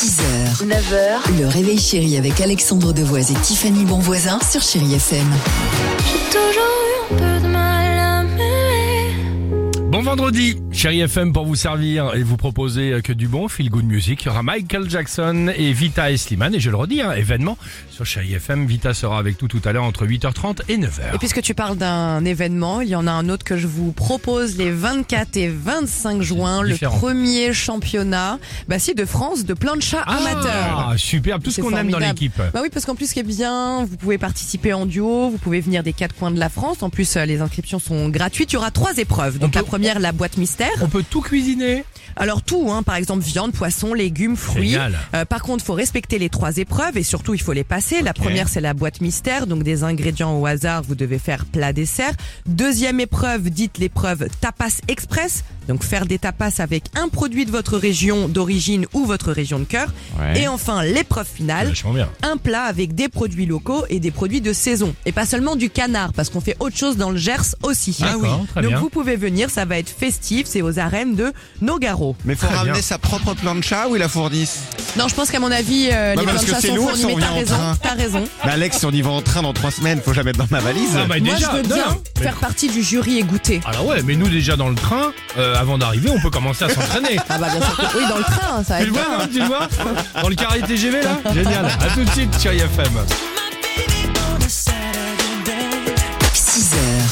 6h, 9h, le réveil chéri avec Alexandre Devoise et Tiffany Bonvoisin sur Chérie FM. toujours eu un peu de mal vendredi, chérie FM pour vous servir et vous proposer euh, que du bon feel good music. Il y aura Michael Jackson et Vita et Slimane et je le redis, hein, événement sur chérie FM. Vita sera avec tout tout à l'heure entre 8h30 et 9h. Et puisque tu parles d'un événement, il y en a un autre que je vous propose les 24 et 25 juin, le différent. premier championnat bah si, de France de plancha amateur. Ah, superbe, tout ce qu'on aime dans l'équipe. Bah oui, parce qu'en plus, ce qui est bien, vous pouvez participer en duo, vous pouvez venir des quatre coins de la France. En plus, euh, les inscriptions sont gratuites. Il y aura trois épreuves. Donc la première, la boîte mystère. On peut tout cuisiner. Alors tout, hein, par exemple viande, poisson, légumes, fruits. Euh, par contre, faut respecter les trois épreuves et surtout il faut les passer. La première c'est la boîte mystère, donc des ingrédients au hasard. Vous devez faire plat dessert. Deuxième épreuve, dite l'épreuve tapas express. Donc faire des tapas avec un produit de votre région d'origine ou votre région de cœur. Ouais. Et enfin l'épreuve finale, un plat avec des produits locaux et des produits de saison. Et pas seulement du canard, parce qu'on fait autre chose dans le Gers aussi. D'accord, très Donc bien. vous pouvez venir, ça va être festif, c'est aux arènes de Nogaro. Mais faut Très ramener bien. sa propre plancha ou ils la fournissent Non, je pense qu'à mon avis, euh, Bah, les planchas sont lourd on mais t'as raison, t'as raison. Alex, si on y va en train dans trois semaines, faut jamais mettre dans ma valise. Ah, bah, Moi, déjà, je veux bien non, mais- faire partie du jury et goûter. Alors ouais, mais nous déjà dans le train, euh, avant d'arriver, on peut commencer à s'entraîner. Ah bah bien sûr que oui, dans le train, ça va tu être le vois, hein, tu le vois Dans le carré TGV là? Génial. À tout de suite, chérie FM.